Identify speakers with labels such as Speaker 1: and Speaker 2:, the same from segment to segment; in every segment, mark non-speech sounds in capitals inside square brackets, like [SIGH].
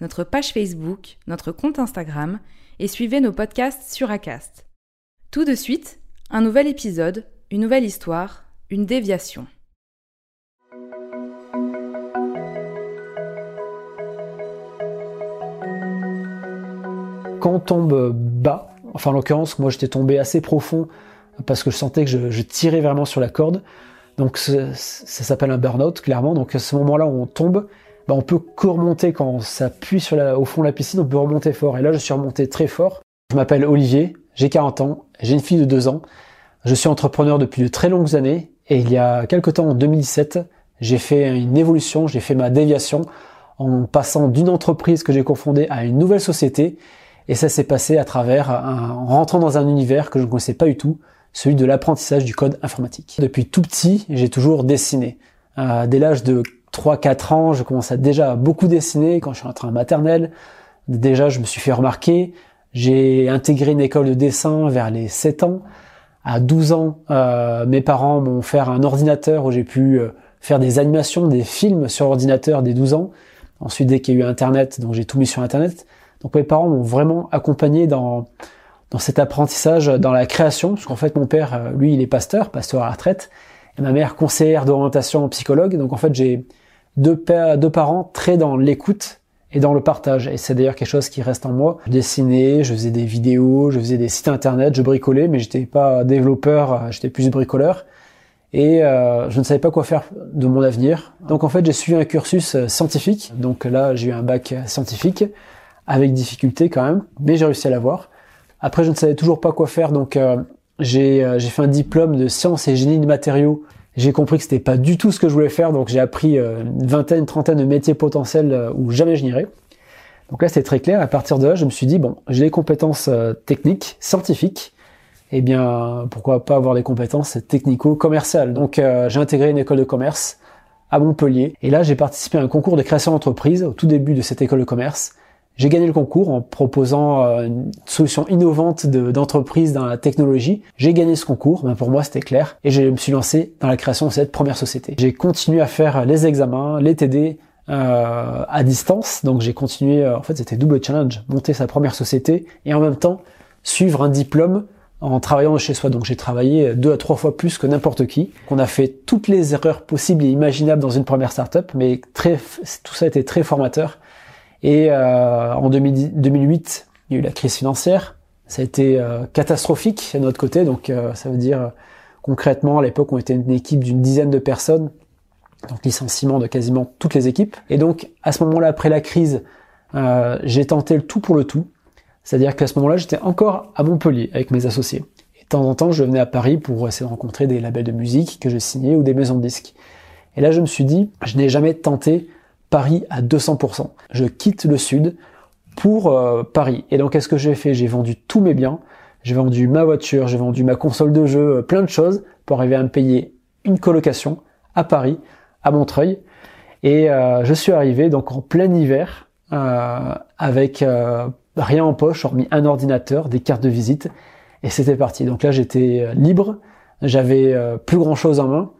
Speaker 1: notre page Facebook, notre compte Instagram et suivez nos podcasts sur Acast. Tout de suite, un nouvel épisode, une nouvelle histoire, une déviation.
Speaker 2: Quand on tombe bas, enfin en l'occurrence, moi j'étais tombé assez profond parce que je sentais que je, tirais vraiment sur la corde. Donc ça s'appelle un burn-out clairement. Donc à ce moment-là où on tombe, bah, on peut que remonter quand ça appuie sur la, au fond de la piscine, on peut remonter fort. Et là je suis remonté très fort. Je m'appelle Olivier, j'ai 40 ans, j'ai une fille de 2 ans. Je suis entrepreneur depuis de très longues années et il y a quelque temps en 2017, j'ai fait une évolution, j'ai fait ma déviation en passant d'une entreprise que j'ai confondée à une nouvelle société et ça s'est passé à travers un, en rentrant dans un univers que je ne connaissais pas du tout, celui de l'apprentissage du code informatique. Depuis tout petit, j'ai toujours dessiné. Euh, dès l'âge de 3-4 ans, je déjà à beaucoup dessiner quand je suis en maternelle. Déjà, je me suis fait remarquer. J'ai intégré une école de dessin vers les 7 ans. À 12 ans, euh, mes parents m'ont offert un ordinateur où j'ai pu euh, faire des animations, des films sur ordinateur dès 12 ans. Ensuite, dès qu'il y a eu Internet, donc j'ai tout mis sur Internet. Donc mes parents m'ont vraiment accompagné dans dans cet apprentissage, dans la création, parce qu'en fait mon père, euh, lui, il est pasteur, pasteur à la retraite, et ma mère conseillère d'orientation psychologue. Donc en fait j'ai deux parents très dans l'écoute et dans le partage. Et c'est d'ailleurs quelque chose qui reste en moi. Je dessinais, je faisais des vidéos, je faisais des sites internet, je bricolais, mais j'étais pas développeur, j'étais plus bricoleur. Et euh, je ne savais pas quoi faire de mon avenir. Donc en fait j'ai suivi un cursus euh, scientifique. Donc là j'ai eu un bac euh, scientifique avec difficulté quand même, mais j'ai réussi à l'avoir. Après, je ne savais toujours pas quoi faire, donc euh, j'ai euh, fait un diplôme de sciences et génie de matériaux. J'ai compris que c'était pas du tout ce que je voulais faire, donc j'ai appris euh, une vingtaine, trentaine de métiers potentiels euh, où jamais je n'irais. Donc là, c'était très clair. À partir de là, je me suis dit bon, j'ai les compétences euh, techniques, scientifiques. Eh bien, pourquoi pas avoir des compétences technico-commerciales Donc, j'ai intégré une école de commerce à Montpellier. Et là, j'ai participé à un concours de création d'entreprise au tout début de cette école de commerce. J'ai gagné le concours en proposant euh, une solution innovante de- d'entreprise dans la technologie. J'ai gagné ce concours, ben pour moi c'était clair, et je me suis lancé dans la création de cette première société. J'ai continué à faire les examens, les TD euh, à distance, donc j'ai continué, euh, en fait c'était double challenge, monter sa première société et en même temps suivre un diplôme en travaillant chez soi. Donc j'ai travaillé deux à trois fois plus que n'importe qui. On a fait toutes les erreurs possibles et imaginables dans une première startup, mais très, tout ça été très formateur. Et euh, en 2010 2008, il y a eu la crise financière. Ça a été euh, catastrophique de notre côté. Donc euh, ça veut dire euh, concrètement, à l'époque, on était une équipe d'une dizaine de personnes. Donc licenciement de quasiment toutes les équipes. Et donc à ce moment-là, après la crise, euh, j'ai tenté le tout pour le tout. C'est-à-dire qu'à ce moment-là, j'étais encore à Montpellier avec mes associés. Et de temps en temps, je venais à Paris pour essayer de rencontrer des labels de musique que je signais ou des maisons de disques. Et là, je me suis dit, je n'ai jamais tenté Paris à 200%. Je quitte le sud pour euh, Paris. Et donc, qu'est-ce que j'ai fait? J'ai vendu tous mes biens. J'ai vendu ma voiture, j'ai vendu ma console de jeu, euh, plein de choses pour arriver à me payer une colocation à Paris, à Montreuil. Et euh, je suis arrivé donc en plein hiver euh, avec rien en poche, hormis un ordinateur, des cartes de visite, et c'était parti. Donc là, j'étais libre, j'avais plus grand chose en main,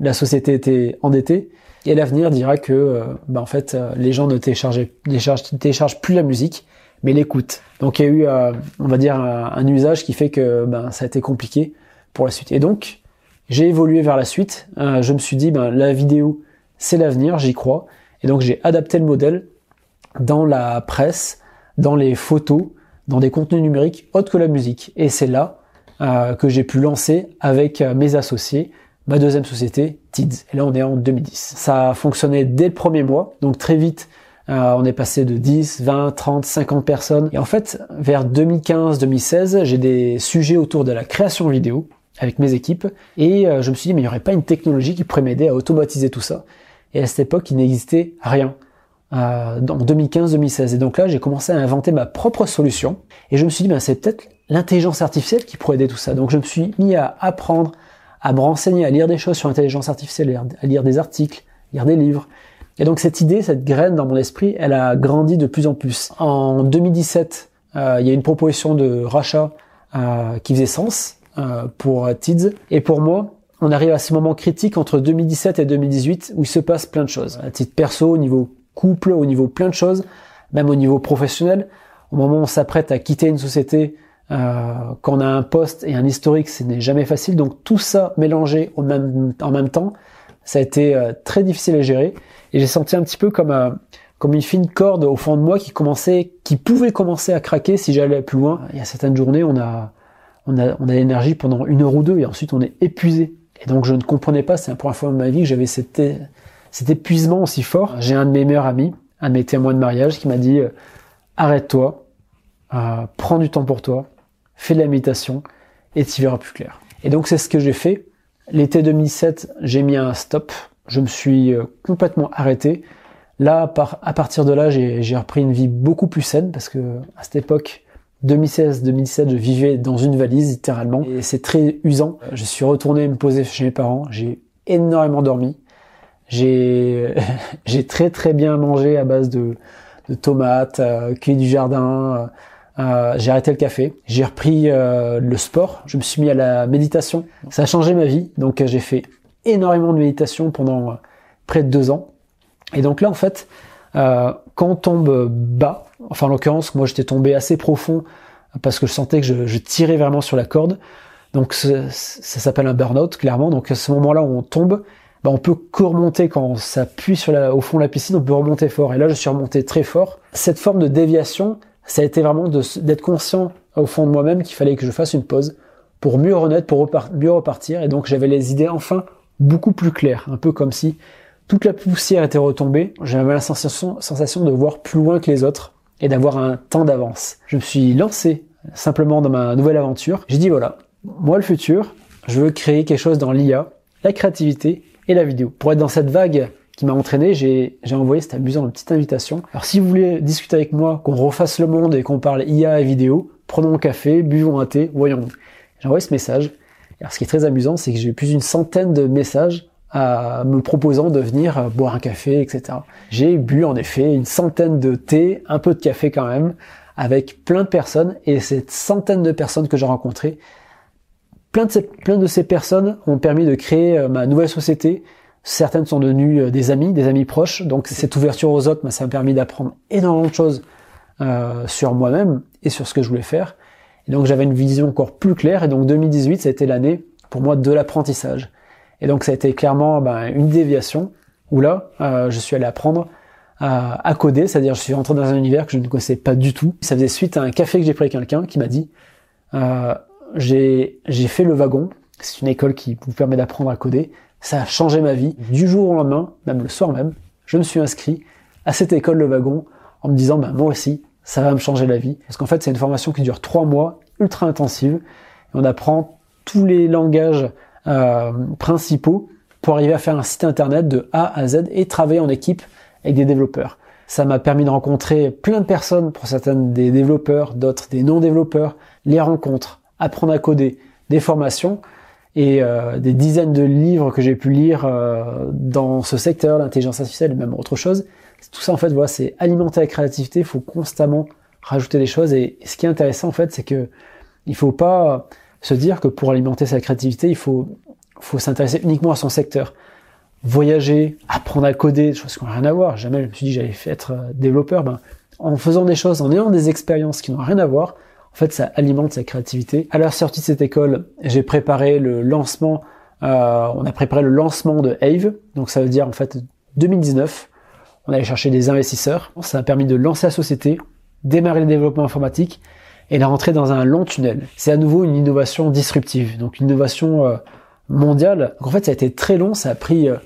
Speaker 2: la société était endettée, et l'avenir dira que, euh, bah, en fait, euh, les gens ne téléchargent, plus la musique, mais l'écoutent. Donc il y a eu, euh, on va dire, un, usage qui fait que ben, ça a été compliqué pour la suite. Et donc, j'ai évolué vers la suite. Je me suis dit, ben, la vidéo, c'est l'avenir, j'y crois. Et donc j'ai adapté le modèle dans la presse, dans les photos, dans des contenus numériques autres que la musique. Et c'est là que j'ai pu lancer avec mes associés ma deuxième société, Et là, on est en 2010. Ça a fonctionné dès le premier mois, donc très vite. Euh, on est passé de 10, 20, 30, 50 personnes. Et en fait, vers 2015-2016, j'ai des sujets autour de la création vidéo avec mes équipes. Et je me suis dit, mais il n'y aurait pas une technologie qui pourrait m'aider à automatiser tout ça. Et à cette époque, il n'existait rien euh, en 2015-2016. Et donc là, j'ai commencé à inventer ma propre solution. Et je me suis dit, ben, c'est peut-être l'intelligence artificielle qui pourrait aider tout ça. Donc je me suis mis à apprendre, à me renseigner, à lire des choses sur l'intelligence artificielle, à lire des articles, lire des livres. Et donc cette idée, cette graine dans mon esprit, elle a grandi de plus en plus. En 2017, euh, il y a une proposition de rachat euh, qui faisait sens euh, pour TIDS. Et pour moi, on arrive à ce moment critique entre 2017 et 2018 où il se passe plein de choses. À titre perso, au niveau couple, au niveau plein de choses, même au niveau professionnel. Au moment où on s'apprête à quitter une société, euh, quand on a un poste et un historique, ce n'est jamais facile. Donc tout ça mélangé en même temps, ça a été euh, très difficile à gérer. Et j'ai senti un petit peu comme, euh, comme une fine corde au fond de moi qui commençait, qui pouvait commencer à craquer si j'allais plus loin. Il y a certaines journées, on a, on a, on a l'énergie pendant une heure ou deux et ensuite on est épuisé. Et donc je ne comprenais pas, c'est la première fois de ma vie que j'avais cette, cet épuisement aussi fort. J'ai un de mes meilleurs amis, un de mes témoins de mariage qui m'a dit arrête-toi, prends du temps pour toi, fais de la méditation et tu verras plus clair. Et donc c'est ce que j'ai fait. L'été 2007, j'ai mis un stop. Je me suis euh, complètement arrêté. Là, à partir de là, j'ai repris une vie beaucoup plus saine parce que à cette époque, 2016-2017, je vivais dans une valise littéralement et c'est très usant. Je suis retourné me poser chez mes parents. J'ai énormément dormi. J'ai [LAUGHS] très très bien mangé à base de, de tomates, euh, du jardin. Euh, euh, j'ai arrêté le café. J'ai repris euh, le sport. Je me suis mis à la méditation. Ça a changé ma vie. Donc j'ai fait énormément de méditation pendant près de deux ans. Et donc là en fait, quand on tombe bas, enfin en l'occurrence moi j'étais tombé assez profond parce que je sentais que je, je tirais vraiment sur la corde. Donc ça s'appelle un burn-out clairement. Donc à ce moment-là où on tombe, bah, on peut que-remonter quand on s'appuie sur la, au fond de la piscine, on peut remonter fort. Et là, je suis remonté très fort. Cette forme de déviation, ça a été vraiment d'être conscient au fond de moi-même qu'il fallait que je fasse une pause pour mieux renaître, pour mieux repartir. Et donc, j'avais les idées enfin beaucoup plus claires. Un peu comme si toute la poussière était retombée. J'avais la sensation, sensation de voir plus loin que les autres et d'avoir un temps d'avance. Je me suis lancé simplement dans ma nouvelle aventure. J'ai dit voilà, moi le futur, je veux créer quelque chose dans l'IA, la créativité et la vidéo. Pour être dans cette vague qui m'a entraîné, j'ai envoyé, cette amusant, une petite invitation. Alors si vous voulez discuter avec moi, qu'on refasse le monde et qu'on parle IA et vidéo, prenons un café, buvons un thé, voyons-nous. J'ai envoyé ce message. Alors ce qui est très amusant, c'est que j'ai eu plus d'une centaine de messages à me proposant de venir euh, boire un café, etc. J'ai bu en effet une centaine de thé, un peu de café quand même, avec plein de personnes, et cette centaine de personnes que j'ai rencontrées Plein de, ces, personnes ont permis de créer euh, ma nouvelle société. Certaines sont devenues euh, des amis, des amis proches. Donc cette ouverture aux autres, bah, ça m'a permis d'apprendre énormément de choses euh, sur moi-même et sur ce que je voulais faire. Et donc j'avais une vision encore plus claire. Et donc 2018, ça a été l'année pour moi de l'apprentissage. Et donc ça a été clairement bah, une déviation où là, je suis allé apprendre à, à coder, c'est-à-dire je suis rentré dans un univers que je ne connaissais pas du tout. Ça faisait suite à un café que j'ai pris avec quelqu'un qui m'a dit euh, j'ai fait le wagon. C'est une école qui vous permet d'apprendre à coder. Ça a changé ma vie. Du jour au lendemain, même le soir même, je me suis inscrit à cette école le wagon en me disant, ben, moi aussi, ça va me changer la vie. Parce qu'en fait, c'est une formation qui dure trois mois, ultra intensive. On apprend tous les langages euh, principaux pour arriver à faire un site internet de A à Z et travailler en équipe avec des développeurs. Ça m'a permis de rencontrer plein de personnes, pour certaines des développeurs, d'autres des non-développeurs, les rencontres, apprendre à coder, des formations et euh, des dizaines de livres que j'ai pu lire euh, dans ce secteur, l'intelligence artificielle et même autre chose. Tout ça en fait, voilà, c'est alimenter la créativité. Il faut constamment rajouter des choses. Et, ce qui est intéressant en fait, c'est que il faut pas se dire que pour alimenter sa créativité, il faut faut s'intéresser uniquement à son secteur. Voyager, apprendre à coder, des choses qui n'ont rien à voir. Jamais je me suis dit j'allais être euh, développeur. Ben, en faisant des choses, en ayant des expériences qui n'ont rien à voir, en fait, ça alimente sa créativité. À la sortie de cette école, j'ai préparé le lancement, euh, on a préparé le lancement de Ave. Donc ça veut dire en fait 2019, on allait chercher des investisseurs. Ça a permis de lancer la société, démarrer le développement informatique et la rentrer dans un long tunnel. C'est à nouveau une innovation disruptive, donc une innovation euh, mondiale. en fait, ça a été très long, ça a pris euh,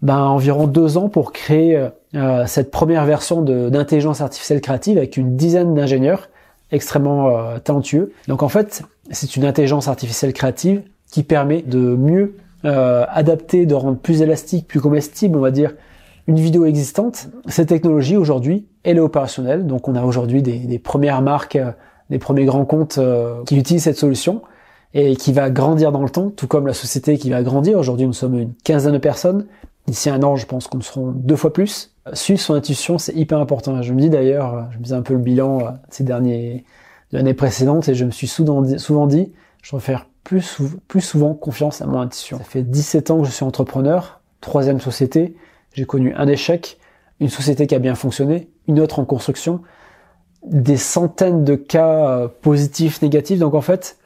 Speaker 2: ben, environ deux ans pour créer euh, cette première version d'intelligence artificielle créative avec une dizaine d'ingénieurs extrêmement talentueux. Donc en fait, c'est une intelligence artificielle créative qui permet de mieux adapter, de rendre plus élastique, plus comestible, on va dire, une vidéo existante. Cette technologie aujourd'hui, elle est opérationnelle. Donc on a aujourd'hui des, des, premières marques, euh, des premiers grands comptes euh, qui utilisent cette solution et qui va grandir dans le temps, tout comme la société qui va grandir. Aujourd'hui, nous sommes une quinzaine de personnes. D'ici un an, je pense qu'on seront deux fois plus. Suivre son intuition, c'est hyper important. Je me dis d'ailleurs, je me faisais un peu le bilan euh, ces derniers années précédentes et je me suis souvent dit, souvent dit je dois faire plus, plus souvent confiance à mon intuition. Ça fait 17 ans que je suis entrepreneur, troisième société. J'ai connu un échec, une société qui a bien fonctionné, une autre en construction, des centaines de cas euh, positifs, négatifs. Donc en fait,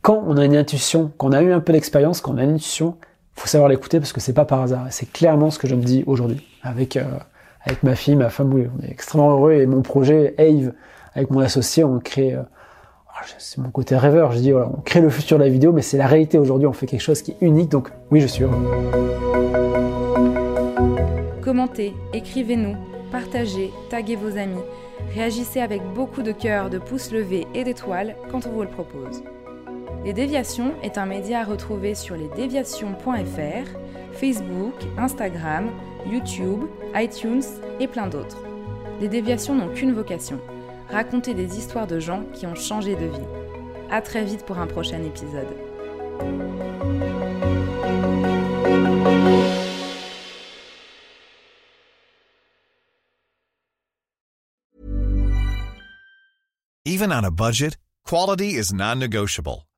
Speaker 2: quand on a une intuition, quand on a eu un peu d'expérience, quand on a une intuition, faut savoir l'écouter parce que c'est pas par hasard. C'est clairement ce que je me dis aujourd'hui avec euh, avec ma fille, ma femme. Oui, on est extrêmement heureux et mon projet Ave avec mon associé, on crée. Euh, oh, c'est mon côté rêveur. Je dis voilà, on crée le futur de la vidéo, mais c'est la réalité aujourd'hui. On fait quelque chose qui est unique. Donc oui, je suis heureux.
Speaker 1: Commentez, écrivez-nous, partagez, taguez vos amis, réagissez avec beaucoup de cœur, de pouces levés et d'étoiles quand on vous le propose. Les Déviations est un média à retrouver sur lesdéviations.fr, Facebook, Instagram, YouTube, iTunes et plein d'autres. Les Déviations n'ont qu'une vocation, raconter des histoires de gens qui ont changé de vie. A très vite pour un prochain épisode.
Speaker 3: Even on a budget, quality is non-negotiable.